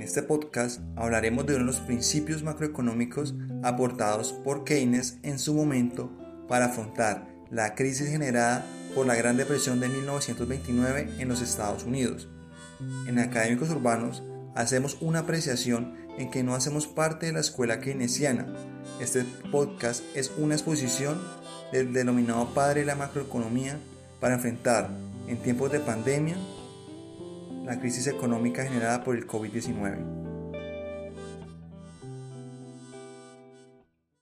En este podcast hablaremos de uno de los principios macroeconómicos aportados por Keynes en su momento para afrontar la crisis generada por la Gran Depresión de 1929 en los Estados Unidos. En Académicos Urbanos hacemos una apreciación en que no hacemos parte de la escuela keynesiana. Este podcast es una exposición del denominado padre de la macroeconomía para enfrentar en tiempos de pandemia la crisis económica generada por el COVID-19.